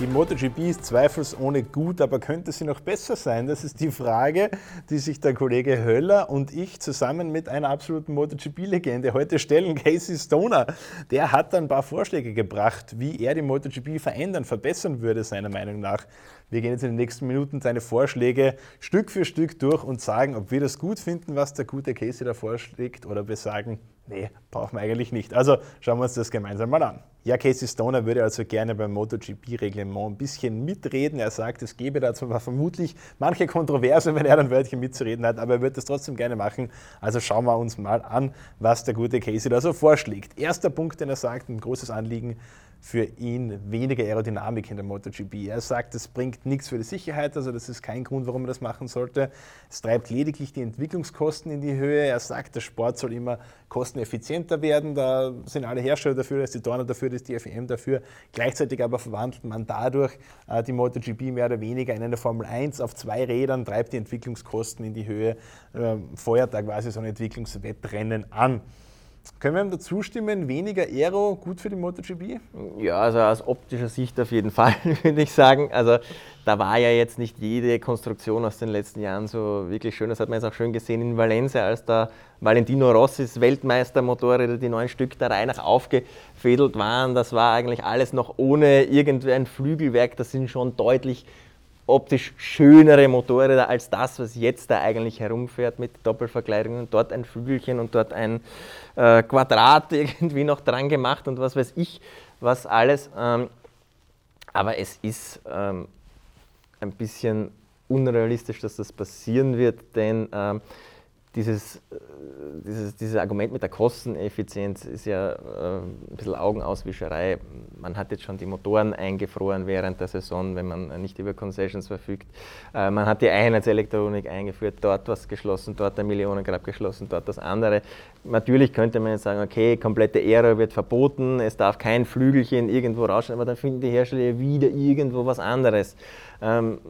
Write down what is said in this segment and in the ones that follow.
Die MotoGP ist zweifelsohne gut, aber könnte sie noch besser sein? Das ist die Frage, die sich der Kollege Höller und ich zusammen mit einer absoluten MotoGP-Legende heute stellen. Casey Stoner, der hat ein paar Vorschläge gebracht, wie er die MotoGP verändern, verbessern würde, seiner Meinung nach. Wir gehen jetzt in den nächsten Minuten seine Vorschläge Stück für Stück durch und sagen, ob wir das gut finden, was der gute Casey da vorschlägt, oder wir sagen, nee, brauchen wir eigentlich nicht. Also schauen wir uns das gemeinsam mal an. Ja, Casey Stoner würde also gerne beim MotoGP-Reglement ein bisschen mitreden. Er sagt, es gäbe da zwar vermutlich manche Kontroverse, wenn er dann Wörtchen mitzureden hat, aber er wird das trotzdem gerne machen. Also schauen wir uns mal an, was der gute Casey da so vorschlägt. Erster Punkt, den er sagt, ein großes Anliegen für ihn weniger Aerodynamik in der MotoGP. Er sagt, es bringt nichts für die Sicherheit, also das ist kein Grund, warum er das machen sollte. Es treibt lediglich die Entwicklungskosten in die Höhe. Er sagt, der Sport soll immer kosteneffizienter werden. Da sind alle Hersteller dafür, da ist die Dorner dafür, da ist die FEM dafür. Gleichzeitig aber verwandelt man dadurch äh, die MotoGP mehr oder weniger in eine Formel 1 auf zwei Rädern, treibt die Entwicklungskosten in die Höhe, feuert da quasi so ein Entwicklungswettrennen an. Können wir ihm dazu stimmen, weniger Aero gut für die MotoGP? Ja, also aus optischer Sicht auf jeden Fall, würde ich sagen. Also da war ja jetzt nicht jede Konstruktion aus den letzten Jahren so wirklich schön. Das hat man jetzt auch schön gesehen in Valencia, als da Valentino Rossis Weltmeistermotorräder, die neun Stück der Reihe nach aufgefädelt waren. Das war eigentlich alles noch ohne irgendein Flügelwerk. Das sind schon deutlich optisch schönere Motorräder als das, was jetzt da eigentlich herumfährt mit Doppelverkleidungen. Dort ein Flügelchen und dort ein äh, Quadrat irgendwie noch dran gemacht und was weiß ich, was alles. Ähm, aber es ist ähm, ein bisschen unrealistisch, dass das passieren wird, denn ähm, dieses, äh, dieses, dieses Argument mit der Kosteneffizienz ist ja äh, ein bisschen Augenauswischerei. Man hat jetzt schon die Motoren eingefroren während der Saison, wenn man nicht über Concessions verfügt. Äh, man hat die Einheitselektronik eingeführt, dort was geschlossen, dort ein Millionengrab geschlossen, dort das andere. Natürlich könnte man jetzt sagen, okay, komplette Aero wird verboten, es darf kein Flügelchen irgendwo rausschauen, aber dann finden die Hersteller wieder irgendwo was anderes. Ähm,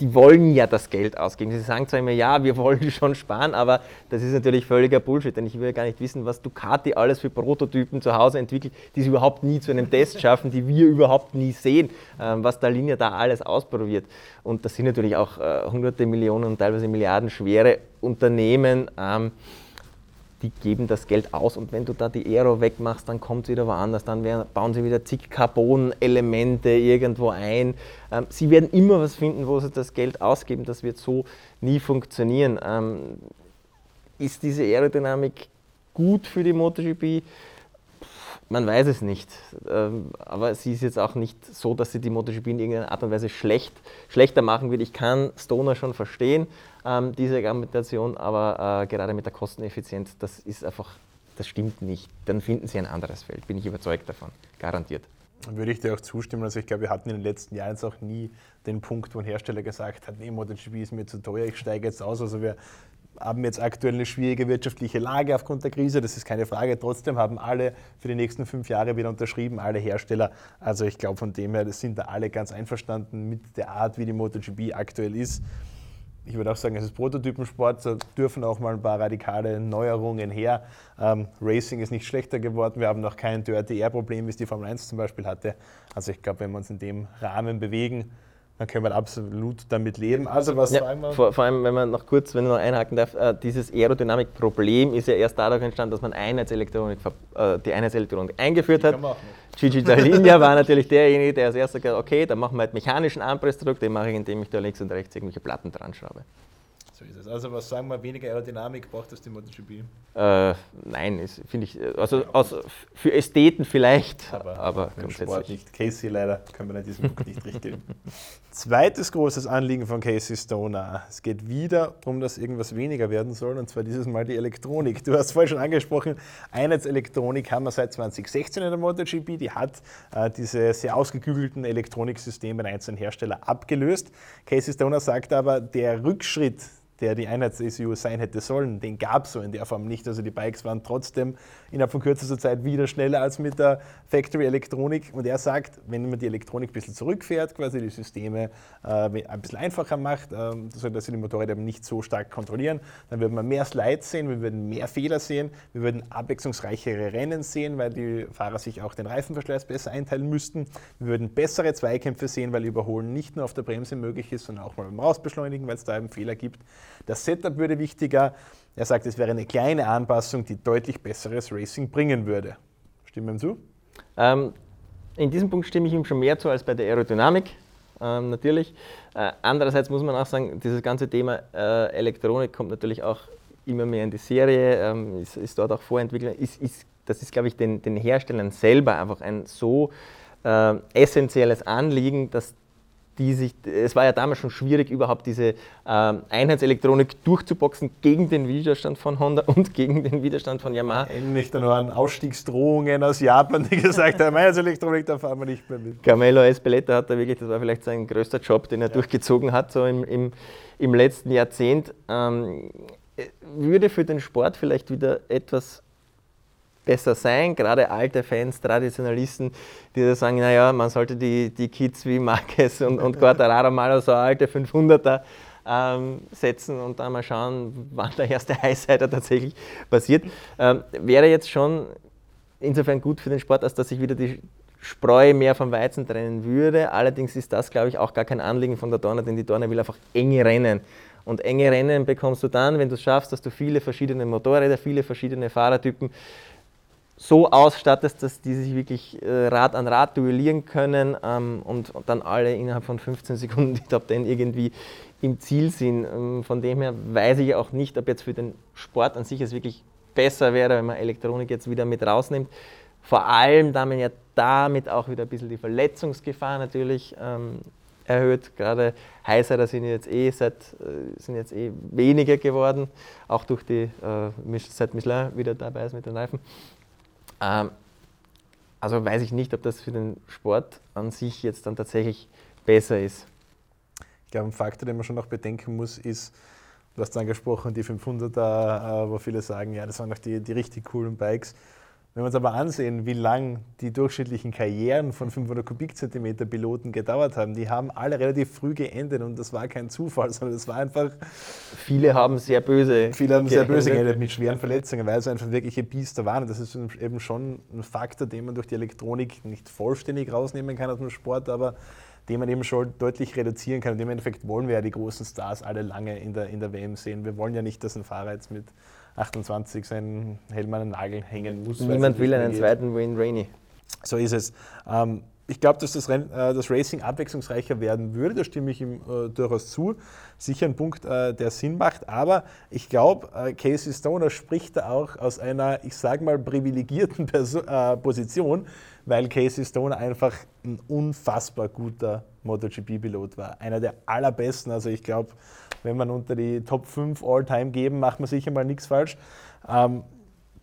die wollen ja das Geld ausgeben. Sie sagen zwar immer, ja, wir wollen schon sparen, aber das ist natürlich völliger Bullshit, denn ich will gar nicht wissen, was Ducati alles für Prototypen zu Hause entwickelt, die es überhaupt nie zu einem Test schaffen, die wir überhaupt nie sehen, ähm, was der Linie da alles ausprobiert. Und das sind natürlich auch äh, hunderte Millionen und teilweise Milliarden schwere Unternehmen. Ähm, die geben das Geld aus und wenn du da die Aero wegmachst, dann kommt es wieder woanders, dann werden, bauen sie wieder zig Carbon-Elemente irgendwo ein. Ähm, sie werden immer was finden, wo sie das Geld ausgeben, das wird so nie funktionieren. Ähm, ist diese Aerodynamik gut für die MotoGP? Man weiß es nicht, ähm, aber sie ist jetzt auch nicht so, dass sie die MotoGP in irgendeiner Art und Weise schlecht, schlechter machen will. Ich kann Stoner schon verstehen, ähm, diese Argumentation, aber äh, gerade mit der Kosteneffizienz, das ist einfach, das stimmt nicht. Dann finden sie ein anderes Feld, bin ich überzeugt davon, garantiert. Würde ich dir auch zustimmen. Also ich glaube, wir hatten in den letzten Jahren jetzt auch nie den Punkt, wo ein Hersteller gesagt hat, nee, MotoGP ist mir zu teuer, ich steige jetzt aus. Also wir haben jetzt aktuell eine schwierige wirtschaftliche Lage aufgrund der Krise, das ist keine Frage. Trotzdem haben alle für die nächsten fünf Jahre wieder unterschrieben, alle Hersteller. Also ich glaube, von dem her sind da alle ganz einverstanden mit der Art, wie die MotoGP aktuell ist. Ich würde auch sagen, es ist Prototypensport, da dürfen auch mal ein paar radikale Neuerungen her. Ähm, Racing ist nicht schlechter geworden, wir haben noch kein Dirty Air Problem, wie es die Formel 1 zum Beispiel hatte. Also ich glaube, wenn wir uns in dem Rahmen bewegen, dann können wir absolut damit leben. Also was ja? Vor, vor, allem, wenn man noch kurz, wenn ich noch einhaken darf, äh, dieses Aerodynamik-Problem ist ja erst dadurch entstanden, dass man Einheitselektronik, äh, die Einheitselektronik eingeführt hat. Gigi Dalinia war natürlich derjenige, der als erster gesagt hat, okay, dann machen wir halt mechanischen Anpressdruck, den mache ich, indem ich da links und rechts irgendwelche Platten dran schraube. So ist es. Also was sagen wir, weniger Aerodynamik braucht das die MotoGP? Äh, nein, finde ich, also, also für Ästheten vielleicht, aber, aber grundsätzlich Sport nicht. Casey leider, können wir in diesem Punkt nicht recht geben. Zweites großes Anliegen von Casey Stoner. Es geht wieder um, dass irgendwas weniger werden soll, und zwar dieses Mal die Elektronik. Du hast vorhin schon angesprochen, Einheitselektronik haben wir seit 2016 in der MotoGP. Die hat äh, diese sehr ausgeklügelten Elektroniksysteme in einzelnen Hersteller abgelöst. Casey Stoner sagt aber, der Rückschritt der die Einheits-ECU sein hätte sollen, den gab es so in der Form nicht. Also die Bikes waren trotzdem innerhalb von kürzester Zeit wieder schneller als mit der Factory-Elektronik. Und er sagt, wenn man die Elektronik ein bisschen zurückfährt, quasi die Systeme äh, ein bisschen einfacher macht, äh, sodass sie die Motorräder nicht so stark kontrollieren, dann würden wir mehr Slides sehen, wir würden mehr Fehler sehen, wir würden abwechslungsreichere Rennen sehen, weil die Fahrer sich auch den Reifenverschleiß besser einteilen müssten. Wir würden bessere Zweikämpfe sehen, weil Überholen nicht nur auf der Bremse möglich ist, sondern auch mal beim Rausbeschleunigen, weil es da eben Fehler gibt. Das Setup würde wichtiger. Er sagt, es wäre eine kleine Anpassung, die deutlich besseres Racing bringen würde. Stimmen ihm zu? Ähm, in diesem Punkt stimme ich ihm schon mehr zu als bei der Aerodynamik. Ähm, natürlich. Äh, andererseits muss man auch sagen, dieses ganze Thema äh, Elektronik kommt natürlich auch immer mehr in die Serie, ähm, ist, ist, dort auch vorentwickelt. Ist, ist, das ist, glaube ich, den, den Herstellern selber einfach ein so äh, essentielles Anliegen, dass die sich, es war ja damals schon schwierig, überhaupt diese ähm, Einheitselektronik durchzuboxen gegen den Widerstand von Honda und gegen den Widerstand von Yamaha. Ähnlich dann an Ausstiegsdrohungen aus Japan, die gesagt haben, Einheitselektronik, da fahren wir nicht mehr mit. Carmelo Espeleta hat da wirklich, das war vielleicht sein größter Job, den er ja. durchgezogen hat, so im, im, im letzten Jahrzehnt. Ähm, würde für den Sport vielleicht wieder etwas besser sein. Gerade alte Fans, Traditionalisten, die da sagen, naja, man sollte die, die Kids wie Marquez und, und Quartararo mal auf so alte 500er ähm, setzen und dann mal schauen, wann der erste Highsider tatsächlich passiert. Ähm, wäre jetzt schon insofern gut für den Sport, als dass sich wieder die Spreu mehr vom Weizen trennen würde. Allerdings ist das, glaube ich, auch gar kein Anliegen von der Dorna, denn die Dorna will einfach enge Rennen. Und enge Rennen bekommst du dann, wenn du es schaffst, dass du viele verschiedene Motorräder, viele verschiedene Fahrertypen so ausstattest, dass die sich wirklich äh, Rad an Rad duellieren können ähm, und, und, dann alle innerhalb von 15 Sekunden die Top 10 irgendwie im Ziel sind. Ähm, von dem her weiß ich auch nicht, ob jetzt für den Sport an sich es wirklich besser wäre, wenn man Elektronik jetzt wieder mit rausnimmt. Vor allem, da man ja damit auch wieder ein bisschen die Verletzungsgefahr natürlich ähm, erhöht. Gerade Heißer sind jetzt eh seit, äh, sind jetzt eh weniger geworden, auch durch die, äh, seit Michelin wieder dabei ist mit den Reifen. Ähm, also weiß ich nicht, ob das für den Sport an sich jetzt dann tatsächlich besser ist. Ich glaube, ein Faktor, den man schon noch bedenken muss, ist, du hast angesprochen, die 500er, äh, wo viele sagen, ja, das waren noch die, die richtig coolen Bikes. Wenn wir uns aber ansehen, wie lang die durchschnittlichen Karrieren von 500 Kubikzentimeter Piloten gedauert haben, die haben alle relativ früh geendet und das war kein Zufall, sondern das war einfach. Viele haben sehr böse. Viele haben sehr böse geendet mit schweren Verletzungen, weil es einfach wirkliche Biester waren. Und das ist eben schon ein Faktor, den man durch die Elektronik nicht vollständig rausnehmen kann aus dem Sport, aber den man eben schon deutlich reduzieren kann. Und im Endeffekt wollen wir ja die großen Stars alle lange in der, in der WM sehen. Wir wollen ja nicht, dass ein Fahrer jetzt mit 28 seinen Helm an den Nagel hängen muss. Niemand will einen geht. zweiten Wayne Rainey. So ist es. Ähm, ich glaube, dass das, Renn, äh, das, Racing abwechslungsreicher werden würde, da stimme ich ihm äh, durchaus zu. Sicher ein Punkt, äh, der Sinn macht, aber ich glaube, äh, Casey Stoner spricht da auch aus einer, ich sage mal, privilegierten Perso äh, Position, weil Casey Stoner einfach ein unfassbar guter MotoGP-Pilot war. Einer der allerbesten, also ich glaube, wenn man unter die Top 5 All-Time geben, macht man sicher mal nichts falsch. Ähm,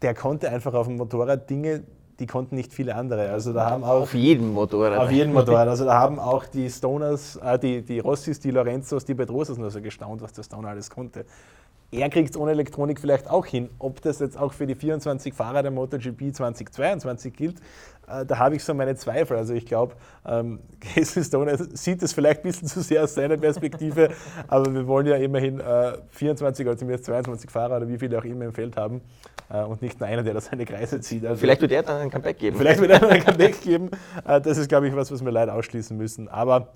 der konnte einfach auf dem Motorrad Dinge, die konnten nicht viele andere. Also da haben auch auf jedem Motorrad. Auf jedem Motorrad. Also da haben auch die Stoners, äh, die, die Rossis, die Lorenzos, die Pedrosas nur so gestaunt, was der Stoner alles konnte. Er kriegt es ohne Elektronik vielleicht auch hin. Ob das jetzt auch für die 24 Fahrer der MotoGP 2022 gilt, äh, da habe ich so meine Zweifel. Also ich glaube, ähm, Casey Stoner sieht es vielleicht ein bisschen zu sehr aus seiner Perspektive, aber wir wollen ja immerhin äh, 24 oder zumindest 22 Fahrer oder wie viele auch immer im Feld haben äh, und nicht nur einer, der da seine Kreise zieht. Also vielleicht wird er dann ein Comeback geben. Vielleicht wird er dann ein Comeback geben. Äh, das ist, glaube ich, was, was wir leider ausschließen müssen. Aber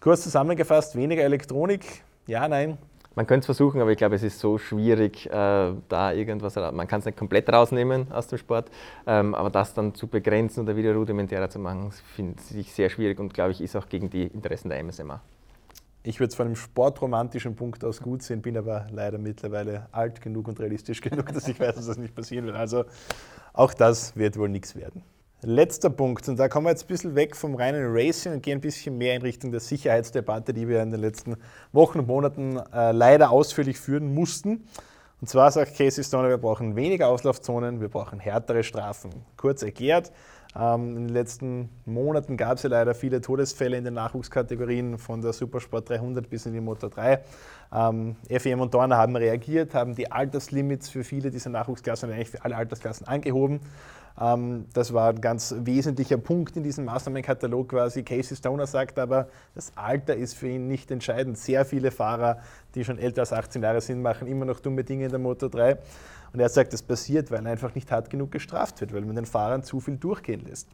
kurz zusammengefasst, weniger Elektronik, ja, nein. Man könnte es versuchen, aber ich glaube, es ist so schwierig, äh, da irgendwas, man kann es nicht komplett rausnehmen aus dem Sport, ähm, aber das dann zu begrenzen oder wieder rudimentärer zu machen, finde ich sehr schwierig und glaube ich, ist auch gegen die Interessen der MSMA. Ich würde es von einem sportromantischen Punkt aus gut sehen, bin aber leider mittlerweile alt genug und realistisch genug, dass ich weiß, dass das nicht passieren wird. Also auch das wird wohl nichts werden. Letzter Punkt, und da kommen wir jetzt ein bisschen weg vom reinen Racing und gehen ein bisschen mehr in Richtung der Sicherheitsdebatte, die wir in den letzten Wochen und Monaten äh, leider ausführlich führen mussten. Und zwar sagt Casey Stoner, wir brauchen weniger Auslaufzonen, wir brauchen härtere Strafen. Kurz erklärt, Ähm, in den letzten Monaten gab es ja leider viele Todesfälle in den Nachwuchskategorien von der Supersport 300 bis in die Motor 3. Ähm, FEM und Dorner haben reagiert, haben die Alterslimits für viele dieser Nachwuchsklassen, eigentlich für alle Altersklassen angehoben. Ähm, das war ein ganz wesentlicher Punkt in diesem Maßnahmenkatalog quasi. Casey Stoner sagt aber, das Alter ist für ihn nicht entscheidend. Sehr viele Fahrer, die schon älter als 18 Jahre sind, machen immer noch dumme Dinge in der Motor 3. Und er sagt, das passiert, weil einfach nicht hart genug gestraft wird, weil man den Fahrern zu viel durchgehen lässt.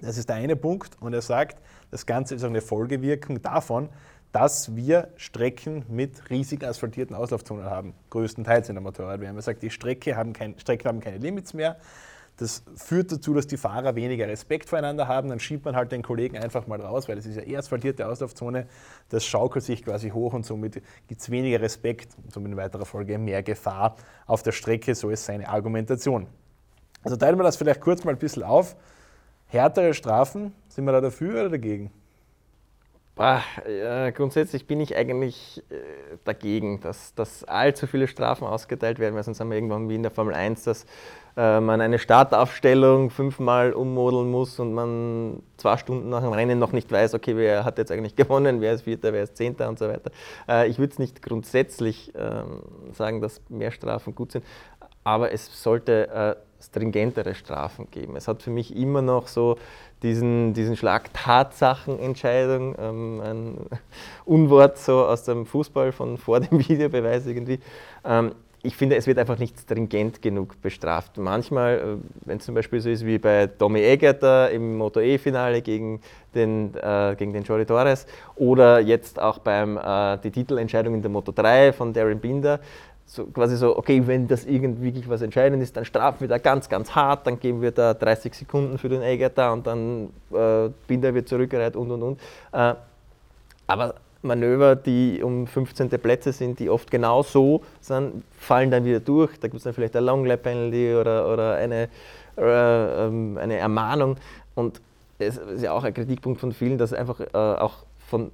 Das ist der eine Punkt. Und er sagt, das Ganze ist auch eine Folgewirkung davon, dass wir Strecken mit riesig asphaltierten Auslaufzonen haben, größtenteils in der Motorrad. Wir haben gesagt, die Strecke haben kein, Strecken haben keine Limits mehr. Das führt dazu, dass die Fahrer weniger Respekt voreinander haben. Dann schiebt man halt den Kollegen einfach mal raus, weil es ist ja eher asphaltierte Auslaufzone. Das schaukelt sich quasi hoch und somit gibt es weniger Respekt und somit in weiterer Folge mehr Gefahr auf der Strecke. So ist seine Argumentation. Also teilen wir das vielleicht kurz mal ein bisschen auf. Härtere Strafen, sind wir da dafür oder dagegen? Ah, ja, grundsätzlich bin ich eigentlich äh, dagegen, dass, dass allzu viele Strafen ausgeteilt werden, weil sonst haben wir irgendwann wie in der Formel 1, dass äh, man eine Startaufstellung fünfmal ummodeln muss und man zwei Stunden nach dem Rennen noch nicht weiß, okay, wer hat jetzt eigentlich gewonnen, wer ist Vierter, wer ist Zehnter und so weiter. Äh, ich würde es nicht grundsätzlich ähm, sagen, dass mehr Strafen gut sind, aber es sollte äh, stringentere Strafen geben. Es hat für mich immer noch so diesen, diesen Schlag Tatsachenentscheidung, ähm, ein Unwort so aus dem Fußball von vor dem Videobeweis irgendwie. Ähm, ich finde, es wird einfach nicht stringent genug bestraft. Manchmal, äh, wenn es zum Beispiel so ist wie bei Tommy Egerter im Moto E-Finale gegen den, äh, gegen den Jory Torres oder jetzt auch beim äh, die Titelentscheidung in der Moto 3 von Darren Binder, so quasi so, okay, wenn das irgendwie wirklich was entscheidend ist, dann strafen wir da ganz, ganz hart, dann geben wir da 30 Sekunden für den Egerter und dann äh, Binder wird zurückgereiht und und und. Äh, aber Manöver, die um 15. Plätze sind, die oft genau so sind, fallen dann wieder durch. Da gibt es dann vielleicht ein Long Penalty oder, oder eine, äh, ähm, eine Ermahnung. Und es ist ja auch ein Kritikpunkt von vielen, dass einfach äh, auch von,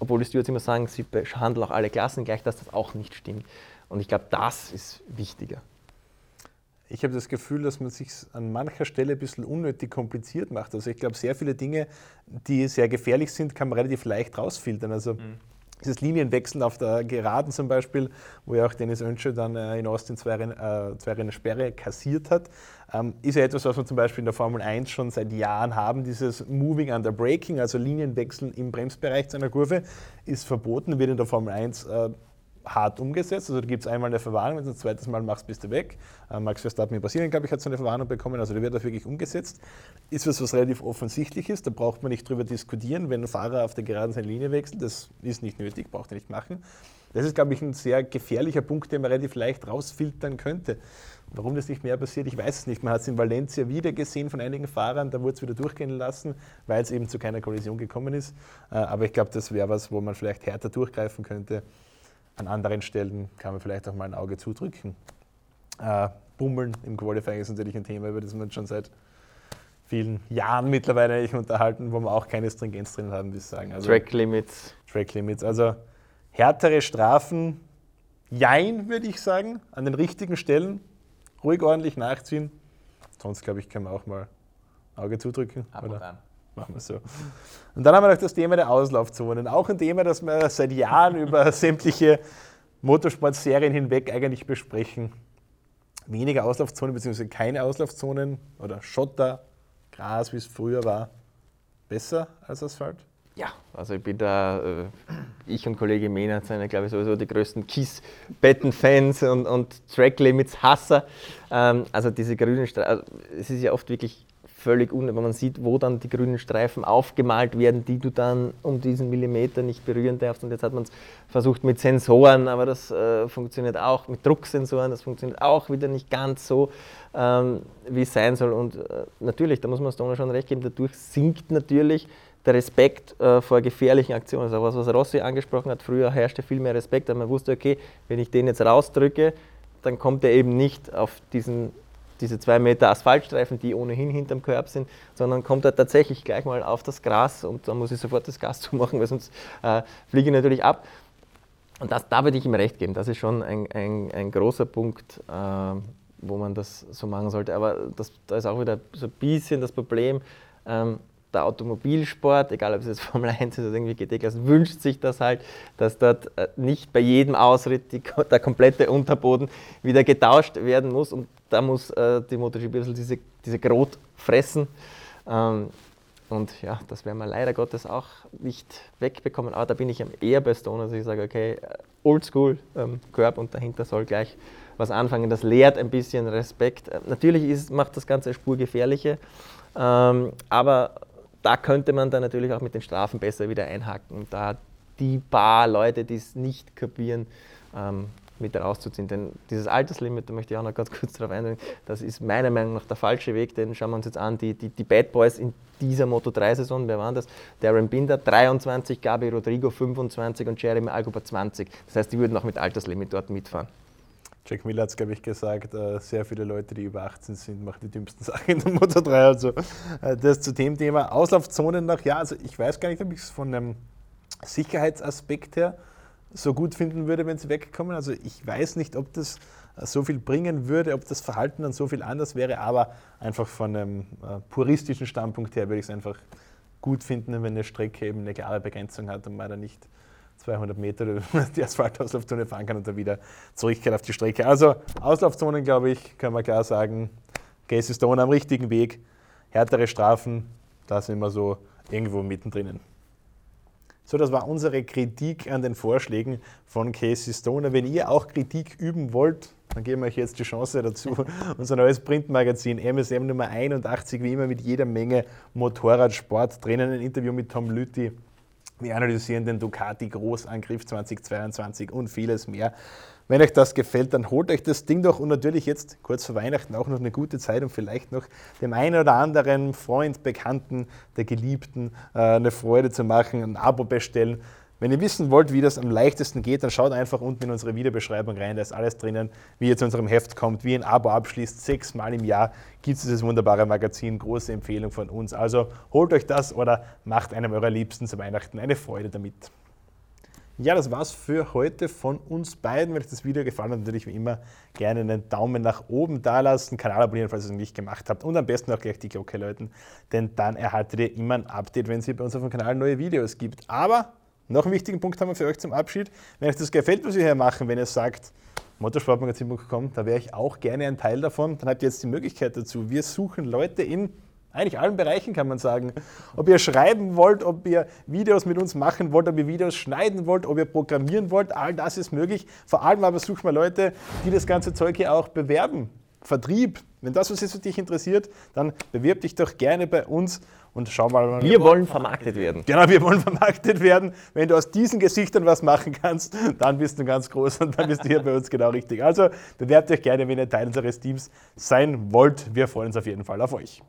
obwohl die Stewards immer sagen, sie behandeln auch alle Klassen gleich, dass das auch nicht stimmt. Und ich glaube, das ist wichtiger. Ich habe das Gefühl, dass man sich an mancher Stelle ein bisschen unnötig kompliziert macht. Also ich glaube, sehr viele Dinge, die sehr gefährlich sind, kann man relativ leicht rausfiltern. Also mhm. dieses Linienwechseln auf der Geraden zum Beispiel, wo ja auch Dennis Önsche dann äh, in Austin zwei, äh, zwei Rennen Sperre kassiert hat, ähm, ist ja etwas, was wir zum Beispiel in der Formel 1 schon seit Jahren haben. Dieses Moving under Braking, also Linienwechseln im Bremsbereich zu einer Kurve, ist verboten, wird in der Formel 1 hart umgesetzt. Also da gibt es einmal eine Verwarnung, wenn du ein zweites Mal machst, bist du weg. Äh, Max Verstappen in Brasilien, glaube ich, hat so eine Verwarnung bekommen. Also da wird das wirklich umgesetzt. Ist was, was relativ offensichtlich ist. Da braucht man nicht drüber diskutieren, wenn ein Fahrer auf der geraden seine Linie wechselt. Das ist nicht nötig, braucht er nicht machen. Das ist, glaube ich, ein sehr gefährlicher Punkt, den man relativ leicht rausfiltern könnte. Warum das nicht mehr passiert, ich weiß es nicht. Man hat es in Valencia wieder gesehen von einigen Fahrern, da wurde es wieder durchgehen lassen, weil es eben zu keiner Kollision gekommen ist. Äh, aber ich glaube, das wäre was, wo man vielleicht härter durchgreifen könnte. An anderen Stellen kann man vielleicht auch mal ein Auge zudrücken. Äh, Bummeln im Qualifying ist natürlich ein Thema, über das wir uns schon seit vielen Jahren mittlerweile eigentlich unterhalten, wo wir auch keine Stringenz drin haben, wie ich sagen. Also, Track Limits. Track Limits. Also härtere Strafen, jein, würde ich sagen, an den richtigen Stellen. Ruhig ordentlich nachziehen. Sonst, glaube ich, können wir auch mal Auge zudrücken. Ab und an. Machen wir so. Und dann haben wir noch das Thema der Auslaufzonen. Auch ein Thema, das wir seit Jahren über sämtliche Motorsportserien hinweg eigentlich besprechen. Weniger Auslaufzonen bzw. keine Auslaufzonen oder Schotter, Gras, wie es früher war, besser als Asphalt? Ja, also ich bin da, äh, ich und Kollege Mehner sind, glaube ich, sowieso die größten Kies-Betten-Fans und, und Track-Limits-Hasser. Ähm, also diese grünen Streifen, also es ist ja oft wirklich völlig un, wenn man sieht, wo dann die grünen Streifen aufgemalt werden, die du dann um diesen Millimeter nicht berühren darfst. Und jetzt hat man es versucht mit Sensoren, aber das äh, funktioniert auch mit Drucksensoren, das funktioniert auch wieder nicht ganz so, ähm, wie es sein soll. Und äh, natürlich, da muss man Stoner schon recht geben, dadurch sinkt natürlich der Respekt äh, vor gefährlichen Aktionen. Also was, was Rossi angesprochen hat, früher herrschte viel mehr Respekt, aber man wusste, okay, wenn ich den jetzt rausdrücke, dann kommt er eben nicht auf diesen diese zwei Meter Asphaltstreifen, die ohnehin hinterm Körb sind, sondern kommt er tatsächlich gleich mal auf das Gras und dann muss ich sofort das Gas zumachen, weil sonst äh, fliege ich natürlich ab. Und das, da würde ich ihm recht geben, das ist schon ein, ein, ein großer Punkt, äh, wo man das so machen sollte. Aber das, da ist auch wieder so ein bisschen das Problem. Ähm, der Automobilsport, egal ob es jetzt Formel 1 ist oder irgendwie GT-Klassen, wünscht sich das halt, dass dort äh, nicht bei jedem Ausritt die, der komplette Unterboden wieder getauscht werden muss. Und da muss äh, die MotoGP ein diese, diese Grot fressen. Ähm, und ja, das werden wir leider Gottes auch nicht wegbekommen. Aber da bin ich eher bei Stone, dass ich sage, okay, äh, oldschool, ähm, Körb und dahinter soll gleich was anfangen. Das lehrt ein bisschen Respekt. Äh, natürlich ist, macht das Ganze eine Spur gefährlicher, ähm, aber da könnte man dann natürlich auch mit den Strafen besser wieder einhaken und da die paar Leute, die es nicht kapieren, ähm, mit rauszuziehen. Denn dieses Alterslimit, da möchte ich auch noch ganz kurz darauf eingehen, das ist meiner Meinung nach der falsche Weg, denn schauen wir uns jetzt an, die, die, die Bad Boys in dieser Moto3-Saison, wer waren das? Darren Binder 23, Gabi Rodrigo 25 und Jeremy Alcoba 20. Das heißt, die würden auch mit Alterslimit dort mitfahren. Jack Miller hat es, glaube ich, gesagt, äh, sehr viele Leute, die über 18 sind, machen die dümmsten Sachen in der Motor 3. Also äh, das zu dem Thema. Auslaufzonen noch, ja, also ich weiß gar nicht, ob ich es von einem Sicherheitsaspekt her so gut finden würde, wenn sie wegkommen. Also ich weiß nicht, ob das äh, so viel bringen würde, ob das Verhalten dann so viel anders wäre, aber einfach von einem äh, puristischen Standpunkt her würde ich es einfach gut finden, wenn eine Strecke eben eine klare Begrenzung hat und man da nicht 200 Meter die Asphaltauslaufzone fahren kann und dann wieder zurückkehrt auf die Strecke. Also Auslaufzonen, glaube ich, kann man klar sagen, Casey Stone am richtigen Weg, härtere Strafen, da sind wir so irgendwo mittendrin. So, das war unsere Kritik an den Vorschlägen von Casey Stoner. Wenn ihr auch Kritik üben wollt, dann geben wir euch jetzt die Chance dazu. Unser neues Printmagazin MSM Nummer 81, wie immer mit jeder Menge Motorradsport drinnen. Ein Interview mit Tom Lüthi. Wir analysieren den Ducati Großangriff 2022 und vieles mehr. Wenn euch das gefällt, dann holt euch das Ding doch und natürlich jetzt kurz vor Weihnachten auch noch eine gute Zeit, um vielleicht noch dem einen oder anderen Freund, Bekannten, der Geliebten äh, eine Freude zu machen, ein Abo bestellen. Wenn ihr wissen wollt, wie das am leichtesten geht, dann schaut einfach unten in unsere Videobeschreibung rein, da ist alles drinnen, wie ihr zu unserem Heft kommt, wie ihr ein Abo abschließt. Sechsmal im Jahr gibt es dieses wunderbare Magazin, große Empfehlung von uns. Also holt euch das oder macht einem eurer Liebsten zu Weihnachten eine Freude damit. Ja, das war's für heute von uns beiden. Wenn euch das Video gefallen hat, natürlich wie immer gerne einen Daumen nach oben dalassen, Kanal abonnieren, falls ihr es noch nicht gemacht habt und am besten auch gleich die Glocke läuten, denn dann erhaltet ihr immer ein Update, wenn es hier bei uns auf dem Kanal neue Videos gibt. Aber noch einen wichtigen Punkt haben wir für euch zum Abschied. Wenn euch das gefällt, was wir hier machen, wenn ihr sagt, motorsportmagazin.com, da wäre ich auch gerne ein Teil davon, dann habt ihr jetzt die Möglichkeit dazu. Wir suchen Leute in eigentlich allen Bereichen kann man sagen. Ob ihr schreiben wollt, ob ihr Videos mit uns machen wollt, ob ihr Videos schneiden wollt, ob ihr programmieren wollt, all das ist möglich. Vor allem aber suchen wir Leute, die das ganze Zeug hier auch bewerben. Vertrieb, wenn das was ist, was dich interessiert, dann bewirb dich doch gerne bei uns und schau mal. Wir wollen vermarktet werden. Genau, wir wollen vermarktet werden. Wenn du aus diesen Gesichtern was machen kannst, dann bist du ganz groß und dann bist du hier bei uns genau richtig. Also bewerbt euch gerne, wenn ihr Teil unseres Teams sein wollt. Wir freuen uns auf jeden Fall auf euch.